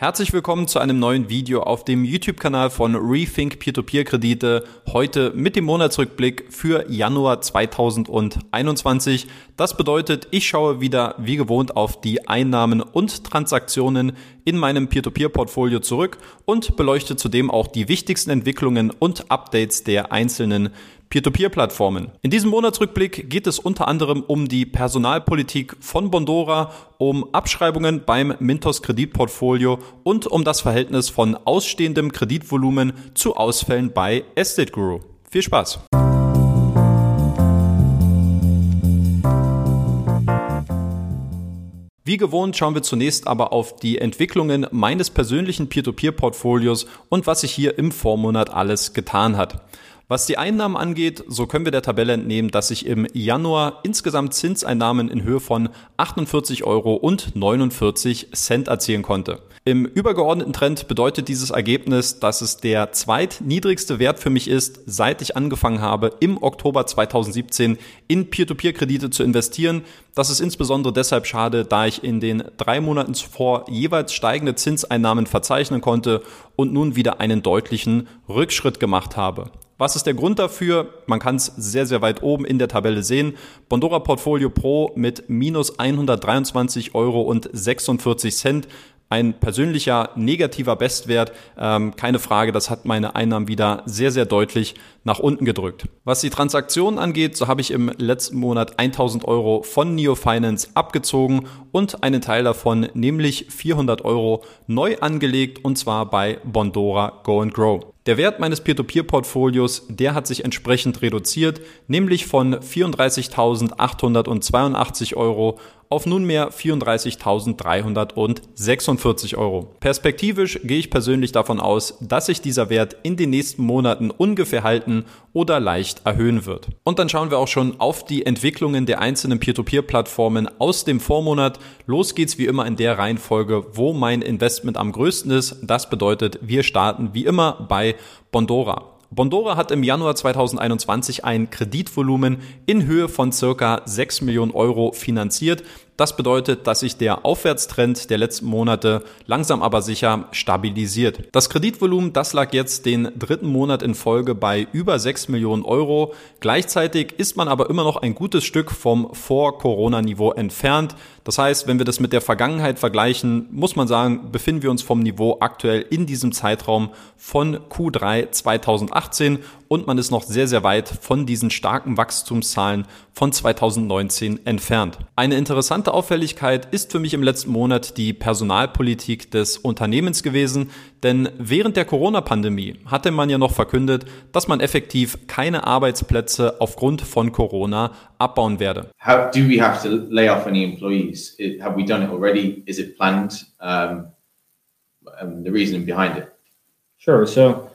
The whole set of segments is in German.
Herzlich willkommen zu einem neuen Video auf dem YouTube-Kanal von Rethink Peer-to-Peer-Kredite. Heute mit dem Monatsrückblick für Januar 2021. Das bedeutet, ich schaue wieder wie gewohnt auf die Einnahmen und Transaktionen in meinem Peer-to-Peer-Portfolio zurück und beleuchte zudem auch die wichtigsten Entwicklungen und Updates der einzelnen Peer-to-Peer-Plattformen. In diesem Monatsrückblick geht es unter anderem um die Personalpolitik von Bondora, um Abschreibungen beim Mintos Kreditportfolio und um das Verhältnis von ausstehendem Kreditvolumen zu Ausfällen bei Estate Guru. Viel Spaß! Wie gewohnt schauen wir zunächst aber auf die Entwicklungen meines persönlichen Peer-to-Peer-Portfolios und was sich hier im Vormonat alles getan hat. Was die Einnahmen angeht, so können wir der Tabelle entnehmen, dass ich im Januar insgesamt Zinseinnahmen in Höhe von 48 Euro und 49 Cent erzielen konnte. Im übergeordneten Trend bedeutet dieses Ergebnis, dass es der zweitniedrigste Wert für mich ist, seit ich angefangen habe, im Oktober 2017 in Peer-to-Peer-Kredite zu investieren. Das ist insbesondere deshalb schade, da ich in den drei Monaten zuvor jeweils steigende Zinseinnahmen verzeichnen konnte und nun wieder einen deutlichen Rückschritt gemacht habe. Was ist der Grund dafür? Man kann es sehr, sehr weit oben in der Tabelle sehen. Bondora Portfolio Pro mit minus 123 Euro und 46 Cent ein persönlicher negativer Bestwert. Ähm, keine Frage, das hat meine Einnahmen wieder sehr, sehr deutlich nach unten gedrückt. Was die Transaktionen angeht, so habe ich im letzten Monat 1000 Euro von Neo Finance abgezogen und einen Teil davon, nämlich 400 Euro, neu angelegt und zwar bei Bondora Go and Grow. Der Wert meines Peer-to-Peer-Portfolios, der hat sich entsprechend reduziert, nämlich von 34.882 Euro auf nunmehr 34.346 Euro. Perspektivisch gehe ich persönlich davon aus, dass sich dieser Wert in den nächsten Monaten ungefähr halten oder leicht erhöhen wird. Und dann schauen wir auch schon auf die Entwicklungen der einzelnen Peer-to-Peer-Plattformen aus dem Vormonat. Los geht's wie immer in der Reihenfolge, wo mein Investment am größten ist. Das bedeutet, wir starten wie immer bei Bondora. Bondora hat im Januar 2021 ein Kreditvolumen in Höhe von circa 6 Millionen Euro finanziert. Das bedeutet, dass sich der Aufwärtstrend der letzten Monate langsam aber sicher stabilisiert. Das Kreditvolumen, das lag jetzt den dritten Monat in Folge bei über 6 Millionen Euro. Gleichzeitig ist man aber immer noch ein gutes Stück vom Vor-Corona-Niveau entfernt. Das heißt, wenn wir das mit der Vergangenheit vergleichen, muss man sagen, befinden wir uns vom Niveau aktuell in diesem Zeitraum von Q3 2018 und man ist noch sehr, sehr weit von diesen starken Wachstumszahlen von 2019 entfernt. Eine interessante Auffälligkeit ist für mich im letzten Monat die Personalpolitik des Unternehmens gewesen, denn während der Corona-Pandemie hatte man ja noch verkündet, dass man effektiv keine Arbeitsplätze aufgrund von Corona abbauen werde. How do we have to lay off any employees? Have we done it already? Is it planned? Um, um, the reasoning behind it? Sure. So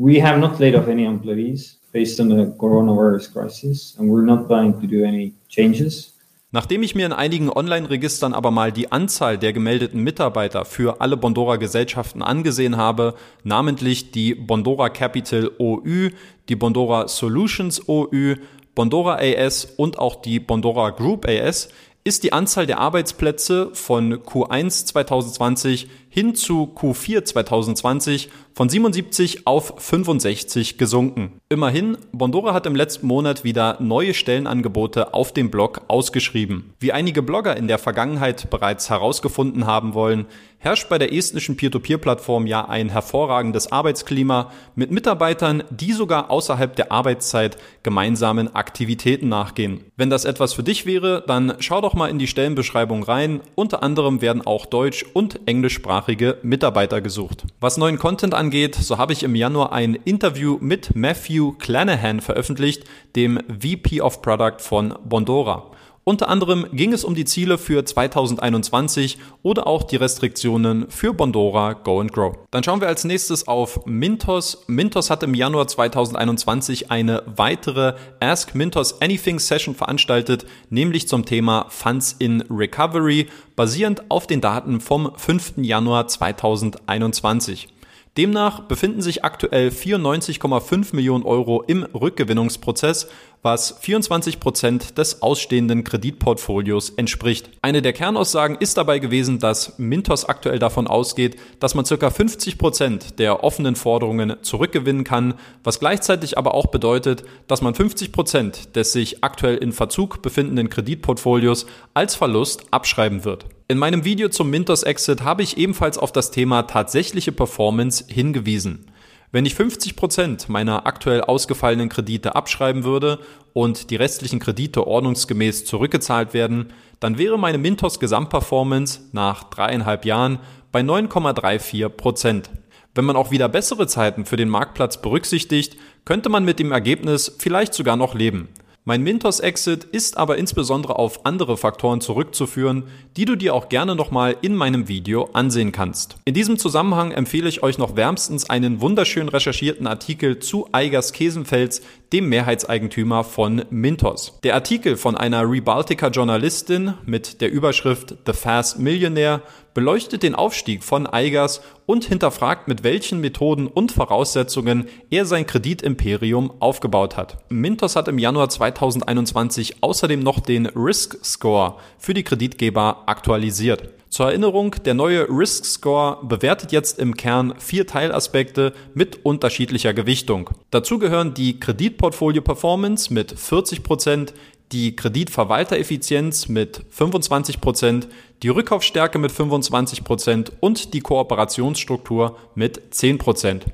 We have not laid off any employees based on the coronavirus crisis, and we're not planning to do any changes. Nachdem ich mir in einigen Online-Registern aber mal die Anzahl der gemeldeten Mitarbeiter für alle Bondora-Gesellschaften angesehen habe, namentlich die Bondora Capital OÜ, die Bondora Solutions OÜ, Bondora AS und auch die Bondora Group AS, ist die Anzahl der Arbeitsplätze von Q1 2020 hin zu Q4 2020 von 77 auf 65 gesunken. Immerhin, Bondora hat im letzten Monat wieder neue Stellenangebote auf dem Blog ausgeschrieben. Wie einige Blogger in der Vergangenheit bereits herausgefunden haben wollen, herrscht bei der estnischen Peer-to-Peer-Plattform ja ein hervorragendes Arbeitsklima mit Mitarbeitern, die sogar außerhalb der Arbeitszeit gemeinsamen Aktivitäten nachgehen. Wenn das etwas für dich wäre, dann schau doch mal in die Stellenbeschreibung rein. Unter anderem werden auch Deutsch- und Englischsprachige Mitarbeiter gesucht. Was neuen Content angeht, so habe ich im Januar ein Interview mit Matthew Clanahan veröffentlicht, dem VP of Product von Bondora. Unter anderem ging es um die Ziele für 2021 oder auch die Restriktionen für Bondora Go and Grow. Dann schauen wir als nächstes auf Mintos. Mintos hat im Januar 2021 eine weitere Ask Mintos Anything Session veranstaltet, nämlich zum Thema Funds in Recovery, basierend auf den Daten vom 5. Januar 2021. Demnach befinden sich aktuell 94,5 Millionen Euro im Rückgewinnungsprozess, was 24 Prozent des ausstehenden Kreditportfolios entspricht. Eine der Kernaussagen ist dabei gewesen, dass Mintos aktuell davon ausgeht, dass man ca. 50 Prozent der offenen Forderungen zurückgewinnen kann, was gleichzeitig aber auch bedeutet, dass man 50 Prozent des sich aktuell in Verzug befindenden Kreditportfolios als Verlust abschreiben wird. In meinem Video zum Mintos Exit habe ich ebenfalls auf das Thema tatsächliche Performance hingewiesen. Wenn ich 50 Prozent meiner aktuell ausgefallenen Kredite abschreiben würde und die restlichen Kredite ordnungsgemäß zurückgezahlt werden, dann wäre meine Mintos Gesamtperformance nach dreieinhalb Jahren bei 9,34%. Prozent. Wenn man auch wieder bessere Zeiten für den Marktplatz berücksichtigt, könnte man mit dem Ergebnis vielleicht sogar noch leben. Mein Mintos-Exit ist aber insbesondere auf andere Faktoren zurückzuführen, die du dir auch gerne nochmal in meinem Video ansehen kannst. In diesem Zusammenhang empfehle ich euch noch wärmstens einen wunderschön recherchierten Artikel zu Eigers Kesenfels, dem Mehrheitseigentümer von Mintos. Der Artikel von einer Rebaltica Journalistin mit der Überschrift The Fast Millionaire beleuchtet den Aufstieg von Eigers und hinterfragt, mit welchen Methoden und Voraussetzungen er sein Kreditimperium aufgebaut hat. Mintos hat im Januar 2021 außerdem noch den Risk Score für die Kreditgeber aktualisiert. Zur Erinnerung, der neue Risk Score bewertet jetzt im Kern vier Teilaspekte mit unterschiedlicher Gewichtung. Dazu gehören die Kreditportfolio Performance mit 40 Prozent, die Kreditverwaltereffizienz mit 25 Prozent, die Rückkaufstärke mit 25 Prozent und die Kooperationsstruktur mit 10 Prozent.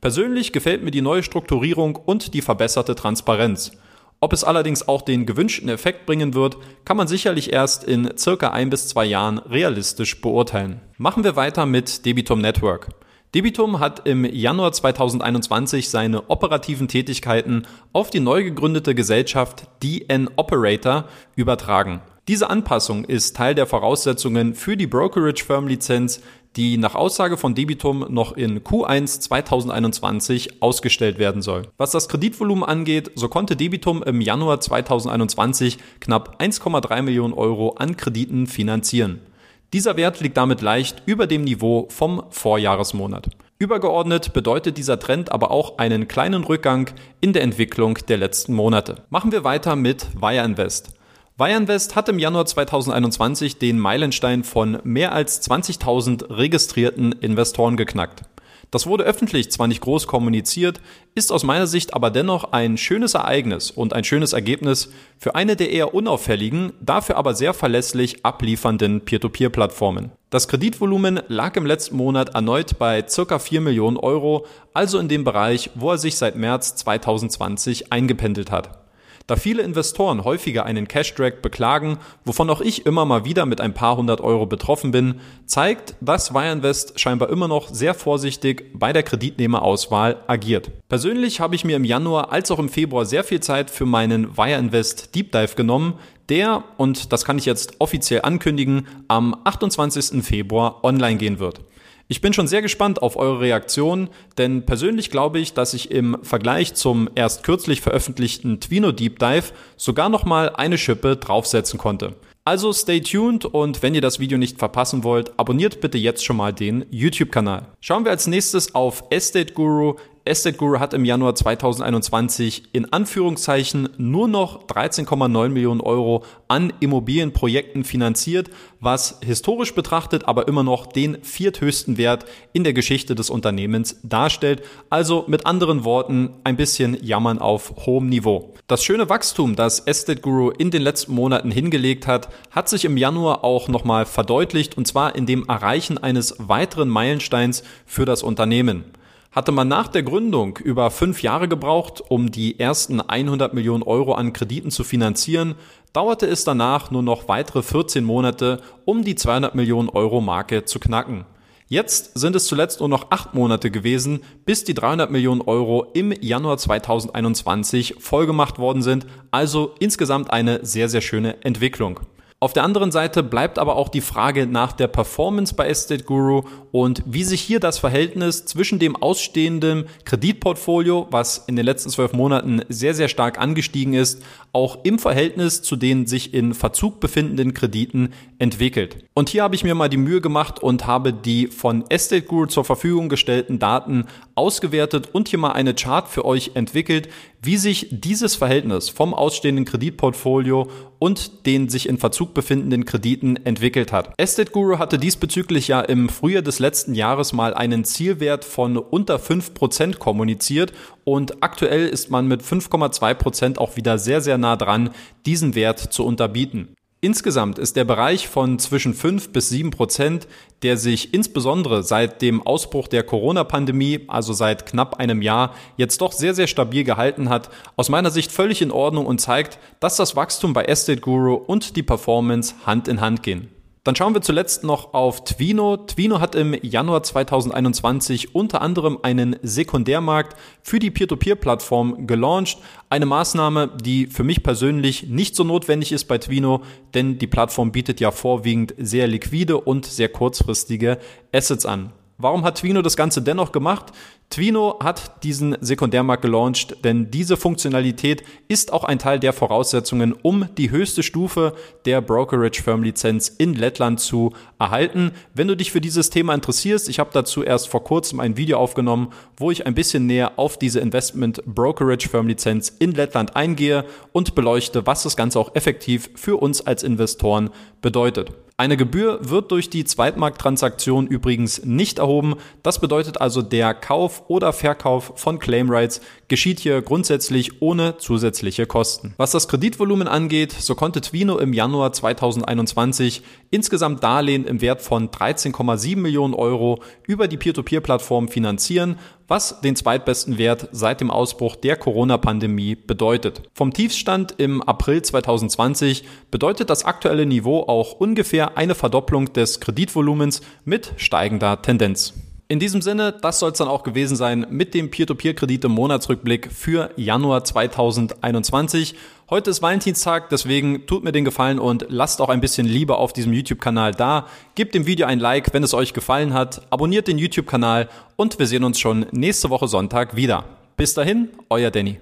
Persönlich gefällt mir die neue Strukturierung und die verbesserte Transparenz. Ob es allerdings auch den gewünschten Effekt bringen wird, kann man sicherlich erst in circa ein bis zwei Jahren realistisch beurteilen. Machen wir weiter mit Debitum Network. Debitum hat im Januar 2021 seine operativen Tätigkeiten auf die neu gegründete Gesellschaft DN Operator übertragen. Diese Anpassung ist Teil der Voraussetzungen für die Brokerage Firm Lizenz, die nach Aussage von Debitum noch in Q1 2021 ausgestellt werden soll. Was das Kreditvolumen angeht, so konnte Debitum im Januar 2021 knapp 1,3 Millionen Euro an Krediten finanzieren. Dieser Wert liegt damit leicht über dem Niveau vom Vorjahresmonat. Übergeordnet bedeutet dieser Trend aber auch einen kleinen Rückgang in der Entwicklung der letzten Monate. Machen wir weiter mit Wire Invest. Wire Invest hat im Januar 2021 den Meilenstein von mehr als 20.000 registrierten Investoren geknackt. Das wurde öffentlich zwar nicht groß kommuniziert, ist aus meiner Sicht aber dennoch ein schönes Ereignis und ein schönes Ergebnis für eine der eher unauffälligen, dafür aber sehr verlässlich abliefernden Peer-to-Peer-Plattformen. Das Kreditvolumen lag im letzten Monat erneut bei circa 4 Millionen Euro, also in dem Bereich, wo er sich seit März 2020 eingependelt hat. Da viele Investoren häufiger einen Cash-Drag beklagen, wovon auch ich immer mal wieder mit ein paar hundert Euro betroffen bin, zeigt, dass Wireinvest scheinbar immer noch sehr vorsichtig bei der Kreditnehmerauswahl agiert. Persönlich habe ich mir im Januar als auch im Februar sehr viel Zeit für meinen Wireinvest Deep Dive genommen, der, und das kann ich jetzt offiziell ankündigen, am 28. Februar online gehen wird. Ich bin schon sehr gespannt auf eure Reaktion, denn persönlich glaube ich, dass ich im Vergleich zum erst kürzlich veröffentlichten Twino Deep Dive sogar noch mal eine Schippe draufsetzen konnte. Also stay tuned und wenn ihr das Video nicht verpassen wollt, abonniert bitte jetzt schon mal den YouTube-Kanal. Schauen wir als nächstes auf Estate Guru. Estate Guru hat im Januar 2021 in Anführungszeichen nur noch 13,9 Millionen Euro an Immobilienprojekten finanziert, was historisch betrachtet aber immer noch den vierthöchsten Wert in der Geschichte des Unternehmens darstellt. Also mit anderen Worten ein bisschen jammern auf hohem Niveau. Das schöne Wachstum, das Estate Guru in den letzten Monaten hingelegt hat, hat sich im Januar auch nochmal verdeutlicht und zwar in dem Erreichen eines weiteren Meilensteins für das Unternehmen. Hatte man nach der Gründung über fünf Jahre gebraucht, um die ersten 100 Millionen Euro an Krediten zu finanzieren, dauerte es danach nur noch weitere 14 Monate, um die 200 Millionen Euro Marke zu knacken. Jetzt sind es zuletzt nur noch acht Monate gewesen, bis die 300 Millionen Euro im Januar 2021 vollgemacht worden sind, also insgesamt eine sehr, sehr schöne Entwicklung. Auf der anderen Seite bleibt aber auch die Frage nach der Performance bei Estate Guru und wie sich hier das Verhältnis zwischen dem ausstehenden Kreditportfolio, was in den letzten zwölf Monaten sehr, sehr stark angestiegen ist, auch im Verhältnis zu den sich in Verzug befindenden Krediten entwickelt. Und hier habe ich mir mal die Mühe gemacht und habe die von Estate Guru zur Verfügung gestellten Daten ausgewertet und hier mal eine Chart für euch entwickelt, wie sich dieses Verhältnis vom ausstehenden Kreditportfolio und den sich in Verzug befindenden Krediten entwickelt hat. Estate Guru hatte diesbezüglich ja im Frühjahr des letzten Jahres mal einen Zielwert von unter 5% kommuniziert und aktuell ist man mit 5,2% auch wieder sehr, sehr nah dran, diesen Wert zu unterbieten. Insgesamt ist der Bereich von zwischen 5 bis 7 Prozent, der sich insbesondere seit dem Ausbruch der Corona-Pandemie, also seit knapp einem Jahr, jetzt doch sehr, sehr stabil gehalten hat, aus meiner Sicht völlig in Ordnung und zeigt, dass das Wachstum bei Estate Guru und die Performance Hand in Hand gehen. Dann schauen wir zuletzt noch auf Twino. Twino hat im Januar 2021 unter anderem einen Sekundärmarkt für die Peer-to-Peer-Plattform gelauncht. Eine Maßnahme, die für mich persönlich nicht so notwendig ist bei Twino, denn die Plattform bietet ja vorwiegend sehr liquide und sehr kurzfristige Assets an. Warum hat Twino das Ganze dennoch gemacht? Twino hat diesen Sekundärmarkt gelauncht, denn diese Funktionalität ist auch ein Teil der Voraussetzungen, um die höchste Stufe der Brokerage Firm Lizenz in Lettland zu erhalten. Wenn du dich für dieses Thema interessierst, ich habe dazu erst vor kurzem ein Video aufgenommen, wo ich ein bisschen näher auf diese Investment Brokerage Firm Lizenz in Lettland eingehe und beleuchte, was das Ganze auch effektiv für uns als Investoren bedeutet. Eine Gebühr wird durch die Zweitmarkttransaktion übrigens nicht erhoben. Das bedeutet also, der Kauf oder Verkauf von Claim Rights geschieht hier grundsätzlich ohne zusätzliche Kosten. Was das Kreditvolumen angeht, so konnte Twino im Januar 2021 insgesamt Darlehen im Wert von 13,7 Millionen Euro über die Peer-to-Peer-Plattform finanzieren, was den zweitbesten Wert seit dem Ausbruch der Corona-Pandemie bedeutet. Vom Tiefstand im April 2020 bedeutet das aktuelle Niveau auch ungefähr eine Verdopplung des Kreditvolumens mit steigender Tendenz. In diesem Sinne, das soll es dann auch gewesen sein mit dem Peer-to-Peer-Kredite Monatsrückblick für Januar 2021. Heute ist Valentinstag, deswegen tut mir den Gefallen und lasst auch ein bisschen Liebe auf diesem YouTube-Kanal da. Gebt dem Video ein Like, wenn es euch gefallen hat. Abonniert den YouTube-Kanal und wir sehen uns schon nächste Woche Sonntag wieder. Bis dahin, euer Danny.